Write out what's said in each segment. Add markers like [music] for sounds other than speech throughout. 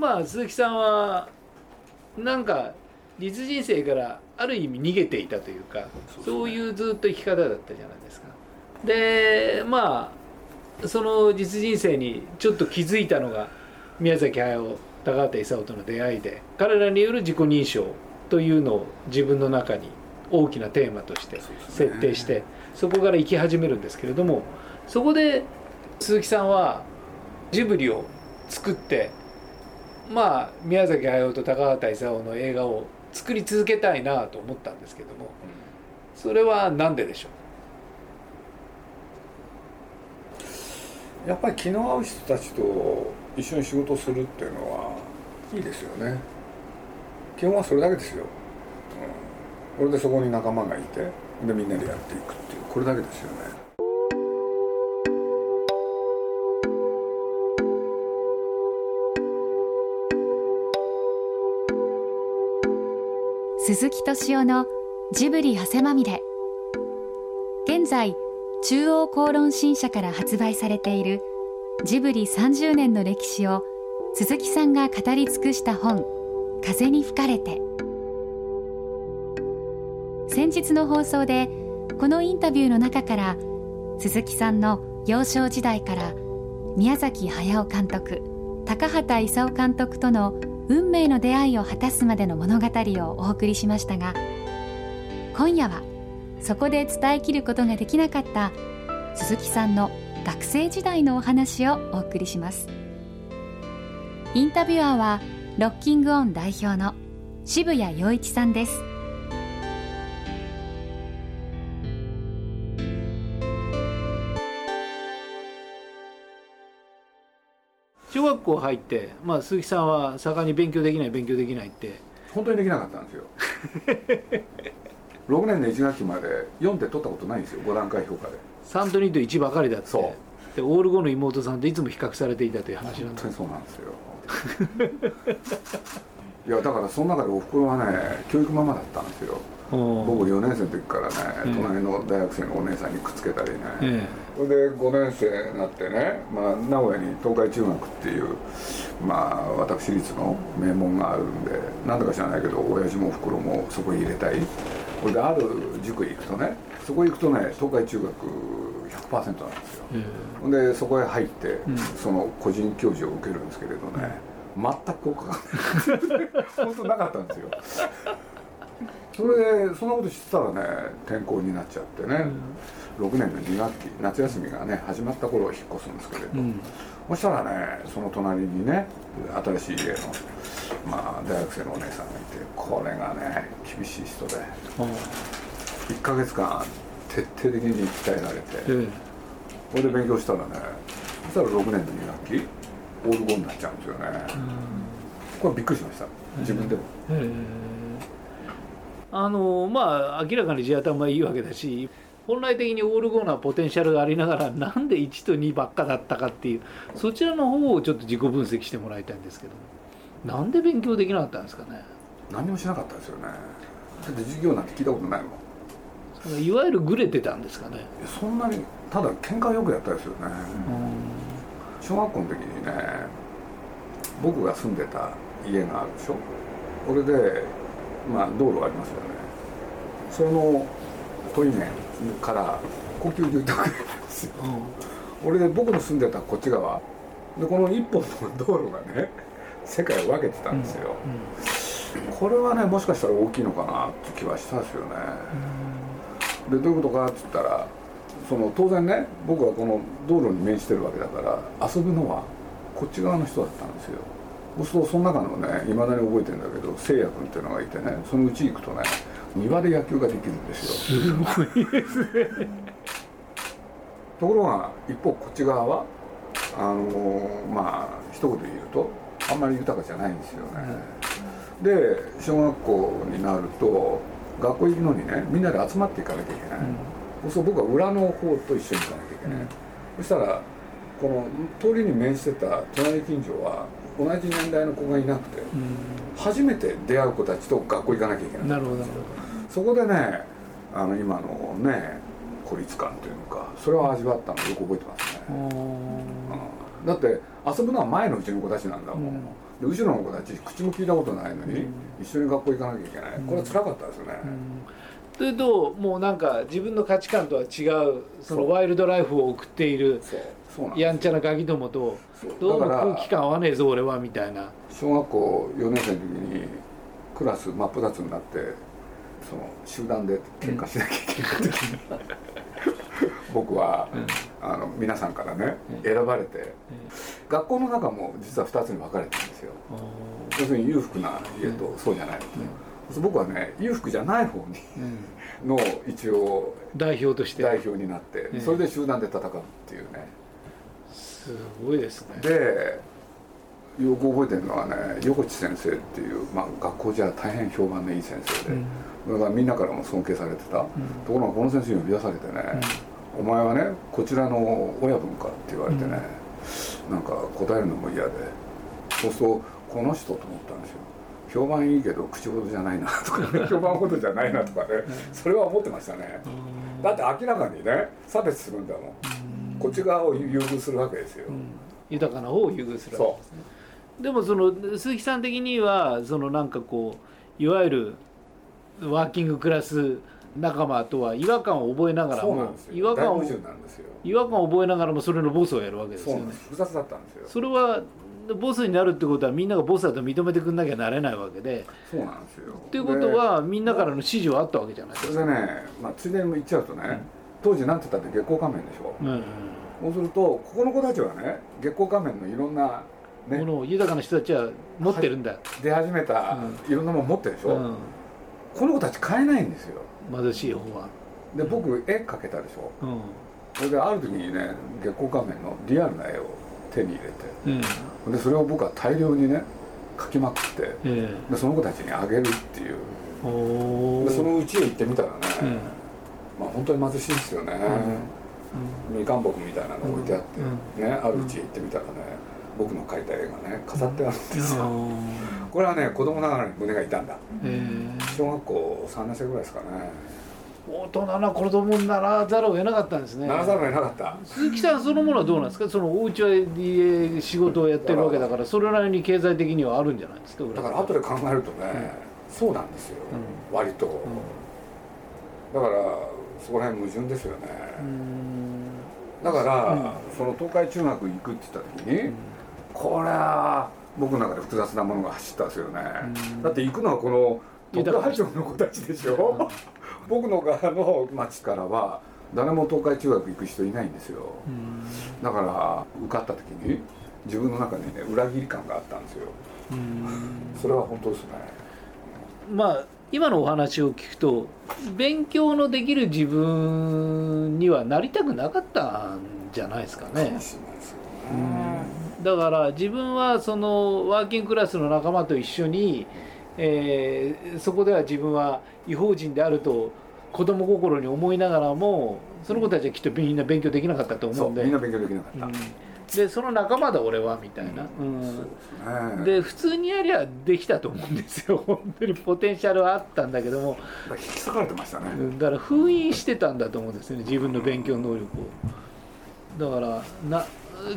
まあ鈴木さんはなんか実人生からある意味逃げていたというかそう、ね,、いうずっと生き方だったじゃないですか。でまあその実人生にちょっと気づいたのが宮崎駿高畑勲との出会いで彼らによる自己認証というのを自分の中に大きなテーマとして設定してそこから生き始めるんですけれどもそこで鈴木さんはジブリを作ってまあ宮崎駿と高畑勲の映画を作り続けたいなと思ったんですけどもそれは何ででしょう？やっぱり気の合う人たちと一緒に仕事するっていうのはいいですよね。基本はそれだけですよ、うん、これでそこに仲間がいてでみんなでやっていくっていうこれだけですよね。鈴木敏夫のジブリ汗まみれ。現在中央公論新社から発売されているジブリ30年の歴史を鈴木さんが語り尽くした本「風に吹かれて」先日の放送でこのインタビューの中から鈴木さんの幼少時代から宮崎駿監督高畑勲監督との運命の出会いを果たすまでの物語をお送りしましたが今夜はそこで伝えきることができなかった鈴木さんの学生時代のお話をお送りします。インタビュアーはロッキングオン代表の渋谷陽一さんです。校入って、まあ、鈴木さんは盛んに勉強できない勉強できないって。本当にできなかったんですよ。[laughs] 6年の1学期まで4って取ったことないんですよ5段階評価で。3と2と1ばかりだって。そう。でオール5の妹さんといつも比較されていたという話なんです本当にそうなんですよ。[laughs] いやだからその中でおふくろはね教育ママだったんですよ僕4年生の時からね、隣の大学生のお姉さんにくっつけたりね、えそれで5年生になってね、まあ、名古屋に東海中学っていう、まあ、私立の名門があるんでなんだか知らないけど親父もおふくろもそこに入れたい。これである塾へ行くとねそこへ行くとね東海中学100%なんですよ、えー、でそこへ入って、うん、その個人教授を受けるんですけれどね、全く効果が [laughs] 本当なかったんですよそれでそんなこと知ってたらね転校になっちゃってね、うん、6年の2学期夏休みがね始まった頃引っ越すんですけれど、うん、そしたらねその隣にね新しい家の、まあ、大学生のお姉さんがいてこれがね厳しい人で、うん、1か月間徹底的に鍛えられて、えそれで勉強したらねそしたら6年の2学期オール5になっちゃうんですよね、これびっくりしました。自分でも。えーあのまあ明らかに地頭いいわけだし本来的にオール5なポテンシャルがありながらなんで1と2ばっかだったかっていうそちらの方をちょっと自己分析してもらいたいんですけどなんで勉強できなかったんですかね？何もしなかったですよね。だって授業なんて聞いたことないもん。いわゆるグレてたんですかね？そんなにただ喧嘩よくやったですよね。小学校の時にね僕が住んでた家があるでしょ？これでまあ、道路がありますよね。その問い面から高級住宅なんですよ、うん、俺で僕の住んでたこっち側でこの一本の道路がね世界を分けてたんですよ、うん。うん、これはねもしかしたら大きいのかなって気はしたんですよね、でどういうことかって言ったらその当然ね僕はこの道路に面してるわけだから遊ぶのはこっち側の人だったんですよそうするとその中のねいまだに覚えてるんだけどせいや君っていうのがいてねそのうち行くとね庭で野球ができるんですよ。すごいですね。ところが一方こっち側はあのまあ一言で言うとあんまり豊かじゃないんですよね、うん、で小学校になると学校行くのにねみんなで集まっていかなきゃいけない、うん、そうすると僕は裏の方と一緒に行かなきゃいけない、うん、そしたらこの通りに面してた隣近所は同じ年代の子がいなくて、初めて出会う子たちと学校行かなきゃいけない。なるほど。そこでねあの今のね孤立感というのかそれを味わったのよく覚えてますね、うん、だって遊ぶのは前のうちの子たちなんだもん、で後ろの子たち口も聞いたことないのに、一緒に学校行かなきゃいけない。これは辛かったですよね、それともうなんか自分の価値観とは違うそのワイルドライフを送っているやんちゃなガキどもとどうも空気感合わねえぞ俺はみたいな。小学校4年生の時にクラス真っ二つになってその集団で喧嘩しなきゃいけない時に、[laughs] 僕は、うん、あの皆さんからね、うん、選ばれて、うん、学校の中も実は2つに分かれてるんですよ。要するに裕福な家とそうじゃないの、僕はね裕福じゃない方に、の一応代表として。代表になって、それで集団で戦うっていうね。すごいですね。でよく覚えてるのはね横地先生っていう、まあ、学校じゃ大変評判のいい先生で、だからみんなからも尊敬されてた、ところがこの先生に呼び出されてね、お前はねこちらの親分かって言われてね、うん、なんか答えるのも嫌でそうするとこの人と思ったんですよ評判いいけど口ほどじゃないな [laughs] とか、ね、評判ほどじゃないなとかねそれは思ってましたね。だって明らかにね差別するんだもん。こっち側を優遇するわけですよ、豊かな方を優遇するわけですね。でもその鈴木さん的にはそのなんかこういわゆるワーキングクラス仲間とは違和感を覚えながらも違和感を違和感を覚えながらもそれのボスをやるわけですよね。複雑だったんですよ。それはボスになるってことはみんながボスだと認めてくんなきゃなれないわけで。そうなんですよ。っていうことはみんなからの指示はあったわけじゃないですか。それでね、まあ、ついでに言っちゃうとね、うん、当時なんて言ったって月光仮面でしょ、うん、そうするとここの子たちはね月光仮面のいろんなね、ものを豊かな人たちは持ってるんだ。出始めた、いろんなもの持ってるでしょ、うん、この子たち買えないんですよ。貧しい方は。で僕絵描けたでしょ、うん、それである時にね月光仮面のリアルな絵を手に入れて、うん、でそれを僕は大量にね描きまくって、えー、でその子たちにあげるっていう。でそのうちへ行ってみたらね、うん、まあ本当に貧しいですよね、うん、みかん木みたいなの置いてあって、ねあるうちへ行ってみたらね僕の描いた絵がね飾ってあるんですよ、これはね子供ながらに胸が痛んだ、小学校3年生ぐらいですかね大人な子供にならざるを得なかったんですね。ならざるを得なかった。鈴木さんそのものはどうなんですか？そのお家は仕事をやってるわけだからそれなりに経済的にはあるんじゃないですか？だから後で考えるとね、うん、そうなんですよ、うん、割と、うん、だからそこら辺矛盾ですよね。だから、その東海中学行くって言った時に、これは僕の中で複雑なものが走ったんですよね、だって行くのはこの東海町の子たちでしょ？僕の側の町からは誰も東海中学行く人いないんですよ。だから受かった時に自分の中にね裏切り感があったんですよ。それは本当ですね。まあ今のお話を聞くと勉強のできる自分にはなりたくなかったんじゃないですかね。だから自分はそのワーキングクラスの仲間と一緒に、えー、そこでは自分は違法人であると子供心に思いながらもその子たちはきっとみんな勉強できなかったと思うんで。みんな勉強できなかった、うん、でその仲間だ俺はみたいな、うん、で普通にやりゃできたと思うんですよ。[laughs] 本当にポテンシャルはあったんだけども。引き裂かれてましたね。だから封印してたんだと思うんですよね。自分の勉強能力を。だからな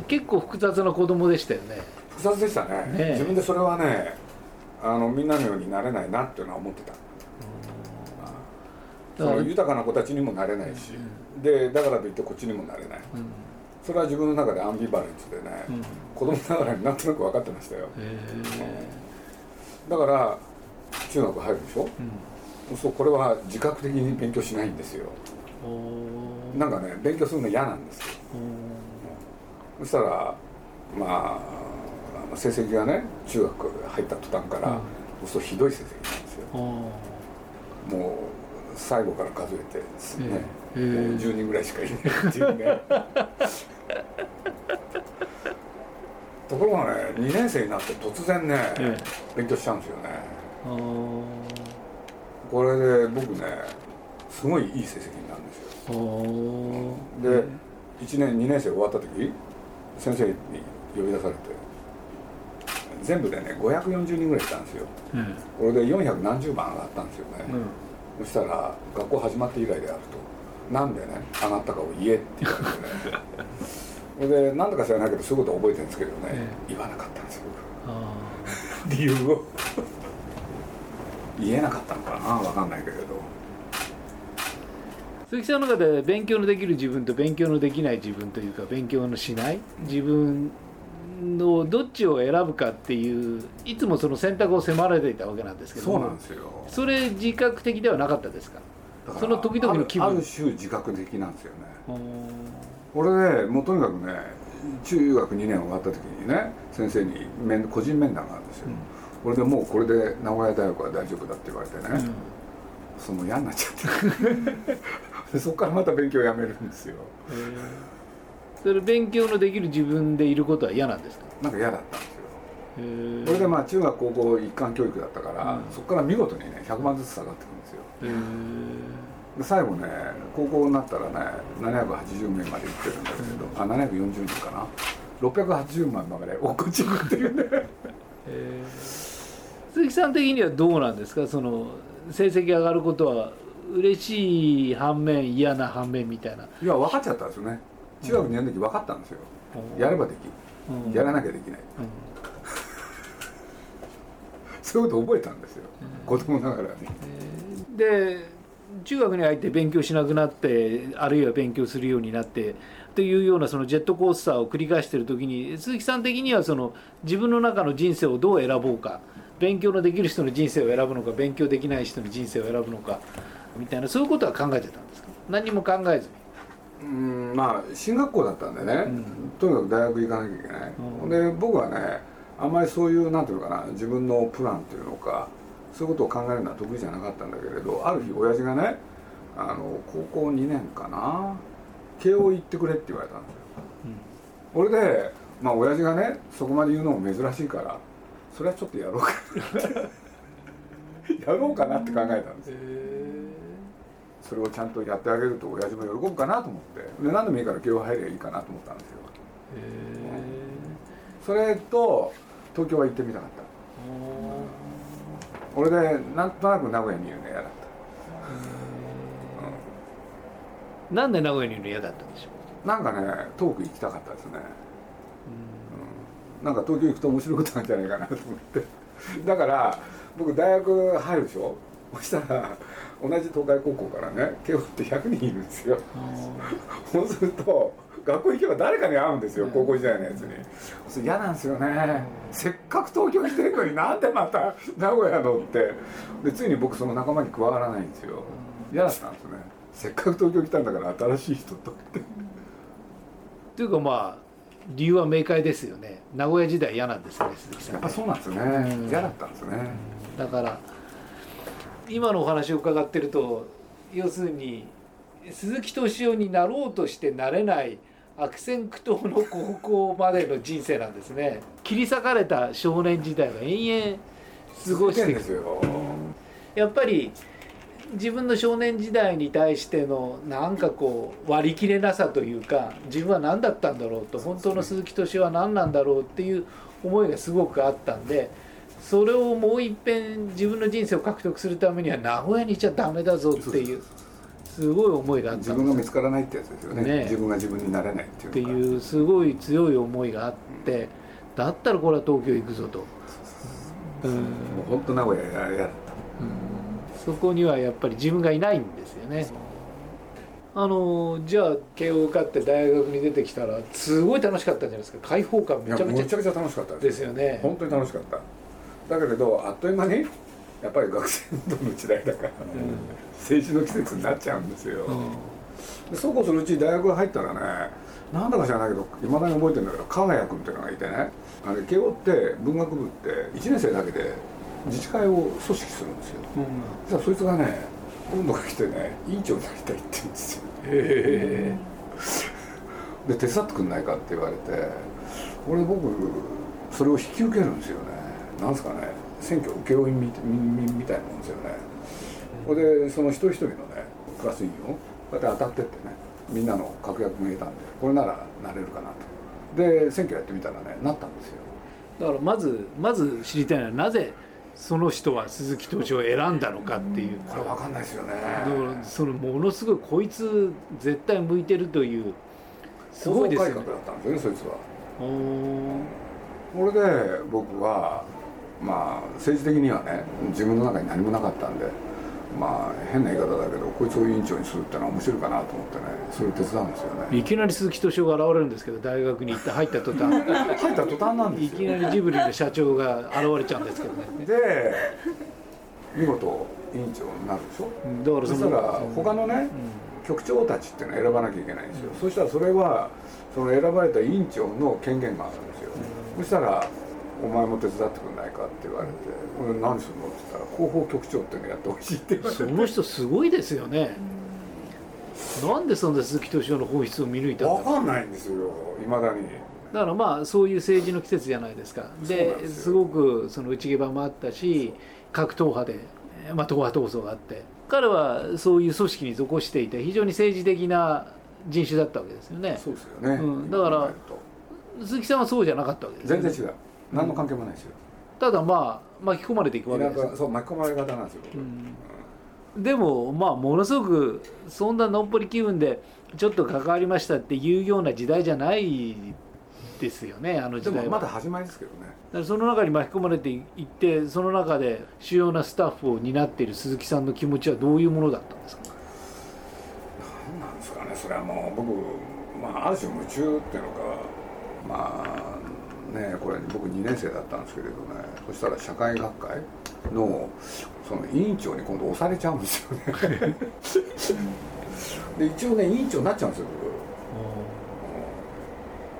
結構複雑な子供でしたよね。複雑でしたね、ね、自分でそれはねあのみんなのようになれないなっていうのは思ってた。その豊かな子たちにもなれないし、うん、でだからといってこっちにもなれない、うん、それは自分の中でアンビバレンスでね、うん、子供ながらになんとなく分かってましたよ、だから中学入るでしょ、うん、そうこれは自覚的に勉強しないんですよ。なんかね勉強するの嫌なんですよ。そしたらまあ成績がね中学入った途端から、そうするとひどい成績なんですよ。もう最後から数えてですね、えー、もう10人ぐらいしかいないっていうね。[laughs] ところがね2年生になって突然ね、えー、勉強しちゃうんですよね。これで僕ねすごいいい成績になるんですよ。で1年2年生終わった時先生に呼び出されて全部でね540人ぐらいいたんですよ、うん、これで400何十番上がったんですよね、うん。そしたら学校始まって以来であると。なんでね上がったかを言えって言われてね。[laughs] で何だか知らないけどそういうこと覚えてるんですけどね、え言わなかったんですよ [laughs] 理由を。言えなかったのかな分かんないけれど。鈴木さんの中で勉強のできる自分と勉強のできない自分というか勉強のしない自分のどっちを選ぶかっていういつもその選択を迫られていたわけなんですけどそうなんですよ。それ自覚的ではなかったですか？その時々の気分。ある種自覚的なんですよね。俺ねもうとにかくね中学2年終わった時にね先生に面個人面談があるんですよ、うん、俺でもうこれで名古屋大学は大丈夫だって言われてね、うん、その嫌になっちゃって。[laughs] そこからまた勉強やめるんですよそれ勉強のできる自分でいることは嫌なんですか？なんか嫌だったんですよ。これでまあ中学高校一貫教育だったから、うん、そこから見事にね100万ずつ下がってくるんですよ。で最後ね高校になったらね780名まで行ってるんだけど、うん、あ740人かな？680万まで落っこちるっていうね鈴木さん的にはどうなんですか？その成績上がることは嬉しい反面嫌な反面みたいな。いや分かっちゃったんですよね中学2年の時分かったんですよ、うん、やればできる、うん、やらなきゃできない、[laughs] そういうこと覚えたんですよ、子供ながらに、で中学に入って勉強しなくなってあるいは勉強するようになってというようなそのジェットコースターを繰り返している時に鈴木さん的にはその自分の中の人生をどう選ぼうか勉強のできる人の人生を選ぶのか勉強できない人の人生を選ぶのかみたいなそういうことは考えてたんですか？何も考えずにうんまあ進学校だったんでね、うん、とにかく大学行かなきゃいけない、うん、で僕はねあんまりそういうなんていうのかな自分のプランっていうのかそういうことを考えるのは得意じゃなかったんだけれどある日親父がねあの高校2年かな慶応行ってくれって言われたんですよ、うん、俺でまあ親父がねそこまで言うのも珍しいからそれはちょっとやろうか [laughs] やろうかなって考えたんですよ、それをちゃんとやってあげると親父も喜ぶかなと思って。で何でもいいから慶応入ればいいかなと思ったんですよ、それと東京は行ってみたかった。俺でなんとなく名古屋にいるの嫌だった、うん、なんで名古屋にいるの嫌だったんでしょう？なんかね遠く行きたかったですね。うん、なんか東京行くと面白いことなんじゃないかなと思って。だから僕大学入るでしょ？そしたら同じ東海高校からね慶応って100人いるんですよ。そうすると学校行けば誰かに会うんですよ、高校時代のやつに。嫌なんですよね、せっかく東京来てるのになんでまた名古屋のって。でついに僕その仲間に加わらないんですよ。嫌だったんですね。せっかく東京来たんだから新しい人とって。というかまあ理由は明快ですよね。名古屋時代嫌なんですね鈴木さんやっぱそうなんですね、嫌だったんですね。だから今のお話を伺ってると要するに鈴木敏夫になろうとしてなれない悪戦苦闘の高校までの人生なんですね。切り裂かれた少年時代を延々過ごしてですよ。やっぱり自分の少年時代に対してのなんかこう割り切れなさというか自分は何だったんだろうと本当の鈴木敏夫は何なんだろうっていう思いがすごくあったんでそれをもういっぺん自分の人生を獲得するためには名古屋にいちゃダメだぞっていうすごい思いがあった自分が見つからないってやつですよね、ね、自分が自分になれないっていうっていうすごい強い思いがあって、うん、だったらこれは東京行くぞと、うん、もう本当名古屋嫌だった、うん、そこにはやっぱり自分がいないんですよね。あのじゃあ慶応受かって大学に出てきたらすごい楽しかったんじゃないですか。開放感めちゃめちゃめちゃくちゃ楽しかったですよね。本当に楽しかっただけれどあっという間にやっぱり学生運動の時代だから、政治の季節になっちゃうんですよ、でそうこうするうち大学入ったらねなんだか知らないけどいまだに覚えてるんだけど加賀谷君っていうのがいてねあれ慶応って文学部って1年生だけで自治会を組織するんですよ、うん、じゃあそいつがね今度が来てね委員長になりたいって言うんですよ。へえで手伝ってくんないかって言われて俺僕それを引き受けるんですよねなんすかね選挙請負みみたいなもんですよね。これでその一人一人のねクラス委員をこうやって当たってってねみんなの確約がいたんでこれならなれるかなと。で選挙やってみたらねなったんですよ。だからまずまず知りたいのはなぜその人は鈴木投手を選んだのかっていう、これ分かんないですよね。だからそのものすごいこいつ絶対向いてるというすごいですよね。改革だったんですよねそいつは。これで僕はまあ政治的にはね自分の中に何もなかったんでまあ変な言い方だけどこいつを委員長にするってのは面白いかなと思ってねそれを手伝うんですよね。いきなり鈴木敏夫が現れるんですけど大学に行って入った途端。[laughs] 入った途端なんですよ。いきなりジブリの社長が現れちゃうんですけどね。で見事委員長になるでしょ。だからそしたら他のね、うん、局長たちっていうのを選ばなきゃいけないんですよ、うん、そしたらそれはその選ばれた委員長の権限があるんですよ、うん、そしたらお前も手伝ってくんないかって言われて「俺何するの?」って言ったら「広報局長っていうのやってほしい」って言われて。その人すごいですよね。なんでそんな鈴木敏夫の本質を見抜いたんだ？分かんないんですよ。いまだに。だからまあそういう政治の季節じゃないですか。ですごくその内毛場もあったし各党派で、まあ、党派闘争があって。彼はそういう組織に属していて非常に政治的な人種だったわけですよね。そうですよね、うん、だから鈴木さんはそうじゃなかったわけです、ね、全然違う何の関係もないですよ、ただまあ巻き込まれていくわけです。そう巻き込まれ方なんですよ、うん、でもまあものすごくそんなのっぽり気分でちょっと関わりましたっていうような時代じゃないですよねあの時代は。まだ始まりですけどね。だからその中に巻き込まれていってその中で主要なスタッフを担っている鈴木さんの気持ちはどういうものだったんですか？何なんですかねそれはもう僕、まあ、ある種夢中っていうのかまあねこれ僕2年生だったんですけれどね。そしたら社会学会のその委員長に今度押されちゃうんですよね。[laughs] で一応ね委員長になっちゃうんですよ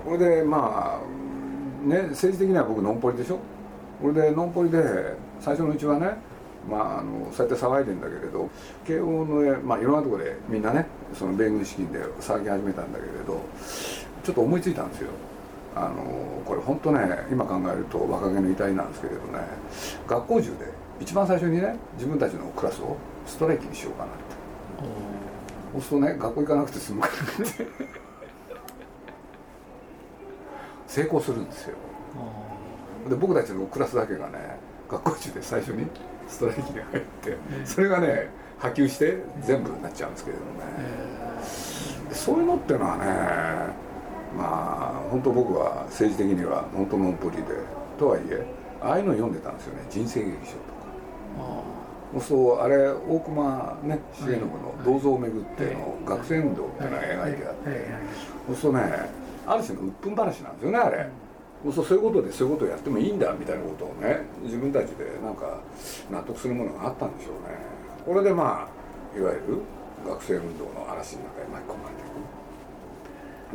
僕。これでまあね政治的には僕のんぽりでしょ？これでのんぽりで最初のうちはねまあ、あのそうやって騒いでんだけれど慶応の、まあ、いろんなところでみんなねその弁護士資金で騒ぎ始めたんだけれどちょっと思いついたんですよあのこれ本当ね今考えると若気の至りなんですけれどね学校中で一番最初にね自分たちのクラスをストライキにしようかなって。そうするとね学校行かなくて済むからって。成功するんですよ。で僕たちのクラスだけがね学校中で最初にストライキに入ってそれがね波及して全部になっちゃうんですけれどもね。そういうのっていうのはねまあ本当僕は政治的には本当のんぽりでとはいえああいうの読んでたんですよね。人生劇場とか。そうあれ大隈ね重信の銅像をめぐっての学生運動っていうのが描いてあって。そうするとねある種の鬱憤話なんですよねあれ。そうそういうことでそういうことをやってもいいんだみたいなことをね自分たちでなんか納得するものがあったんでしょうね。これでまあいわゆる学生運動の嵐の中に巻き込まれて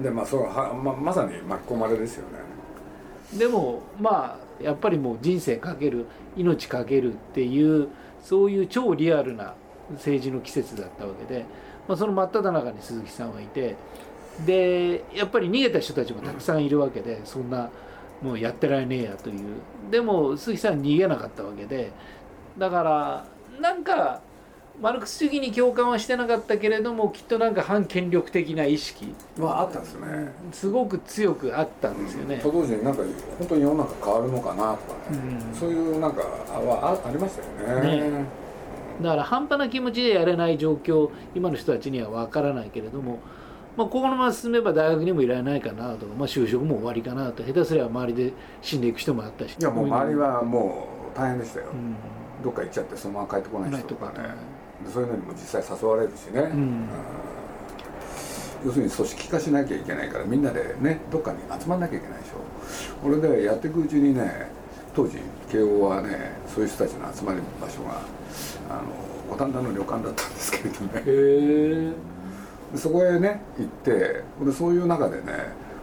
でまあそうはままさに巻き込まれですよね。でもまあやっぱりもう人生かける命かけるっていうそういう超リアルな政治の季節だったわけで、まあ、その真っ只中に鈴木さんはいてでやっぱり逃げた人たちもたくさんいるわけでそんなもうやってられねえやという。でも鈴木さん逃げなかったわけでだからなんかマルクス主義に共感はしてなかったけれどもきっとなんか反権力的な意識はあったんですね。すごく強くあったんですよね、と同時になんか本当に世の中変わるのかなとかね、うん、そういうなんかはあありましたよね、ね、だから半端な気持ちでやれない状況今の人たちには分からないけれどもまあ、ここのまま進めば大学にもいられないかなとまあ、就職も終わりかなと下手すれば周りで死んでいく人もあったし。いやもう周りはもう大変でしたよ、うん、どっか行っちゃってそのまま帰ってこない人とかねそういうのにも実際誘われるしね、うん、要するに組織化しなきゃいけないからみんなでねどっかに集まんなきゃいけないでしょ。これでやっていくうちにね当時慶応はねそういう人たちの集まる場所があの五反田の旅館だったんですけれどね。そこへね行ってでそういう中でね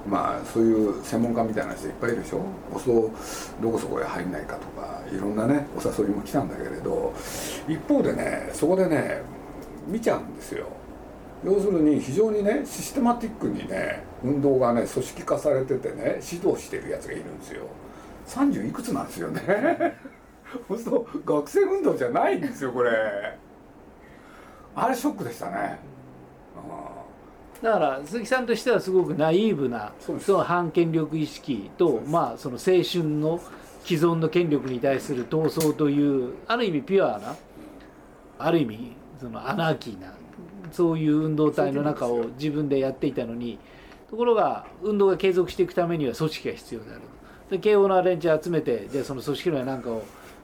まあそういう専門家みたいな人いっぱいいるでしょ？そうどこそこへ入んないかとかいろんなねお誘いも来たんだけれど一方でねそこでね見ちゃうんですよ。要するに非常にねシステマティックにね運動がね組織化されててね指導してるやつがいるんですよ。30いくつなんですよね。そうすると学生運動じゃないんですよこれ。あれショックでしたね。うんだから鈴木さんとしてはすごくナイーブなその反権力意識とまあその青春の既存の権力に対する闘争というある意味ピュアなある意味そのアナーキーなそういう運動体の中を自分でやっていたのにところが運動が継続していくためには組織が必要であるで慶応の連中集めてじゃあその組織論やなんかを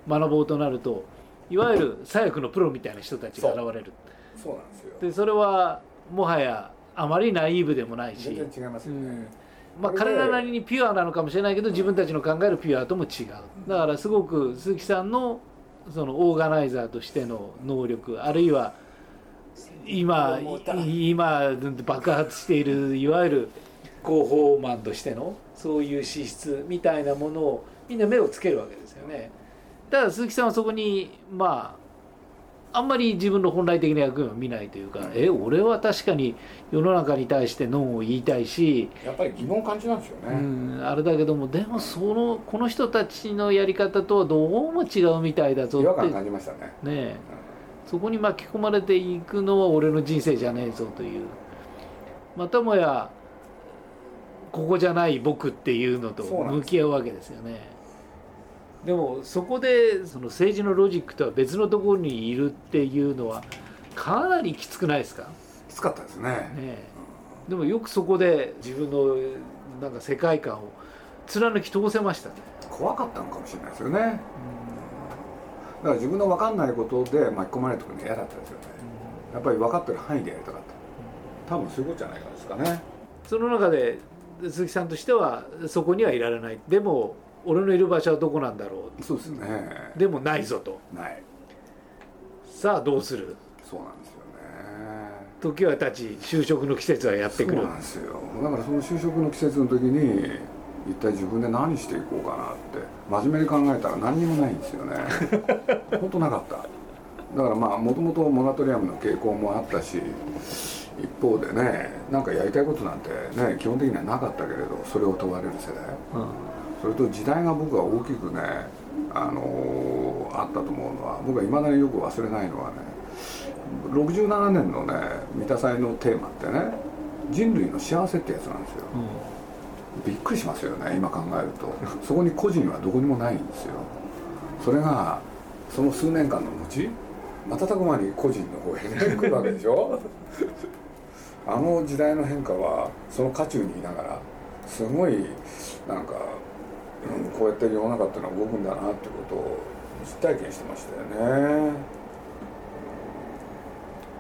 学ぼうとなるといわゆる左翼のプロみたいな人たちが現れる。そうなんですよ。でそれはもはやあまりナイーブでもないし。全然違いますよね、うん。まあ、彼らなりにピュアなのかもしれないけど自分たちの考えるピュアとも違う。だからすごく鈴木さんのそのオーガナイザーとしての能力あるいは今今爆発しているいわゆる広報マンとしてのそういう資質みたいなものをみんな目をつけるわけですよね。ただ鈴木さんはそこにまああんまり自分の本来的な役割を見ないというか、え俺は確かに世の中に対してノンを言いたいしやっぱり疑問感じなんですよね、うん、あれだけどもでもそのこの人たちのやり方とはどうも違うみたいだぞって違和感感じましたね。ね、うん、そこに巻き込まれていくのは俺の人生じゃねえぞという。またもやここじゃない僕っていうのと向き合うわけですよねでもそこでその政治のロジックとは別のところにいるっていうのはかなりきつくないですか？きつかったですね。ね、でもよくそこで自分のなんか世界観を貫き通せましたね。怖かったのかもしれないですよね、だから自分の分かんないことで巻き込まれてくるの嫌だったですよね、やっぱり分かってる範囲でやりたかった。多分そういうことじゃないかですかね。その中で鈴木さんとしてはそこにはいられない。でも俺のいる場所はどこなんだろうそうですね。でもないぞと。ない。さあどうする？そうなんですよね。時は経ち就職の季節はやってくる。そうなんですよ。だからその就職の季節の時に一体自分で何していこうかなって真面目に考えたら何にもないんですよね。[laughs] 本当なかった。だからまあもともとモラトリアムの傾向もあったし一方でねなんかやりたいことなんてね基本的にはなかったけれどそれを問われる世代、うん、それと時代が僕は大きくねあのー、あったと思うのは僕はいまだによく忘れないのはね67年のね三田祭のテーマってね人類の幸せってやつなんですよ、うん、びっくりしますよね今考えると。そこに個人はどこにもないんですよ。それがその数年間の後瞬く間に個人の方へね来るわけでしょ。あの時代の変化はその渦中にいながらすごいなんか、うん、こうやって世の中っていうのは動くんだなってことを実体験してましたよね。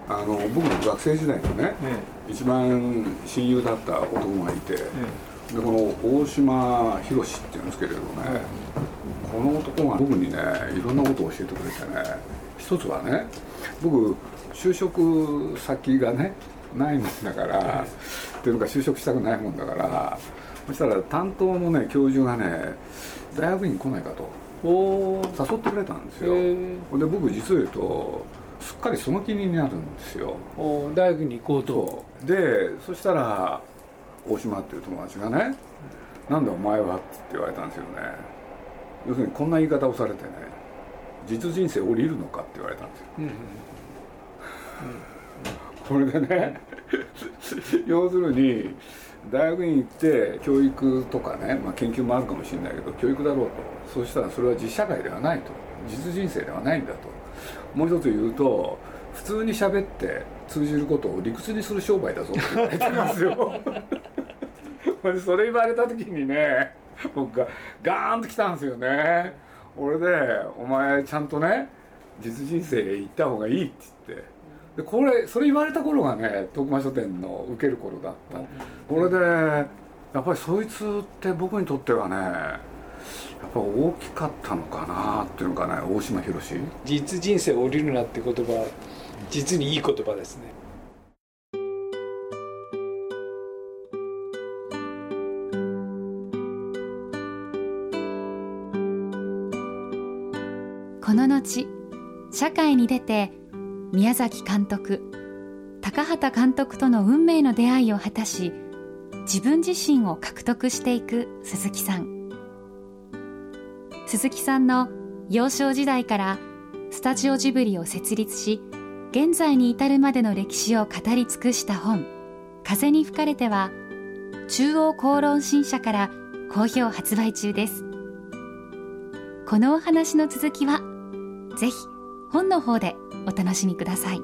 あの僕の学生時代のね、一番親友だった男がいて、でこの大島博っていうんですけれどね、この男が僕にねいろんなことを教えてくれてね一つはね僕就職先がねないもんだからっていうのか就職したくないもんだからそしたら担当のね教授がね大学院来ないかと。誘ってくれたんですよ。で僕実を言うとすっかりその気になるんですよ。大学に行こうと。でそしたら大島っていう友達がね「なんだお前は?」って言われたんですよね。要するにこんな言い方をされてね「実人生降りるのか?」って言われたんですよ、うんうん [laughs] これでね [laughs] 要するに大学院行って教育とかね、まあ、研究もあるかもしれないけど教育だろうと。そうしたらそれは実社会ではないと。実人生ではないんだと。もう一つ言うと普通に喋って通じることを理屈にする商売だぞ。って言われてますよ。[laughs] それ言われた時にね僕がガーンと来たんですよね。俺で「お前ちゃんとね実人生行った方がいい」って言って。でこれそれ言われた頃がね徳間書店の受ける頃だった、これでやっぱりそいつって僕にとってはねやっぱ大きかったのかなっていうのかね大島博実人生降りるなって言葉実にいい言葉ですね。この後社会に出て宮崎監督高畑監督との運命の出会いを果たし自分自身を獲得していく鈴木さん。鈴木さんの幼少時代からスタジオジブリを設立し現在に至るまでの歴史を語り尽くした本「風に吹かれて」は中央公論新社から好評発売中です。このお話の続きはぜひ本の方でお楽しみください。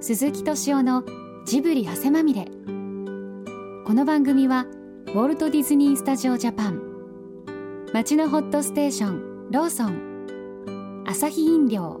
鈴木敏夫のジブリ汗まみれ。この番組はウォルト・ディズニー・スタジオ・ジャパン町のホットステーションローソンアサヒ飲料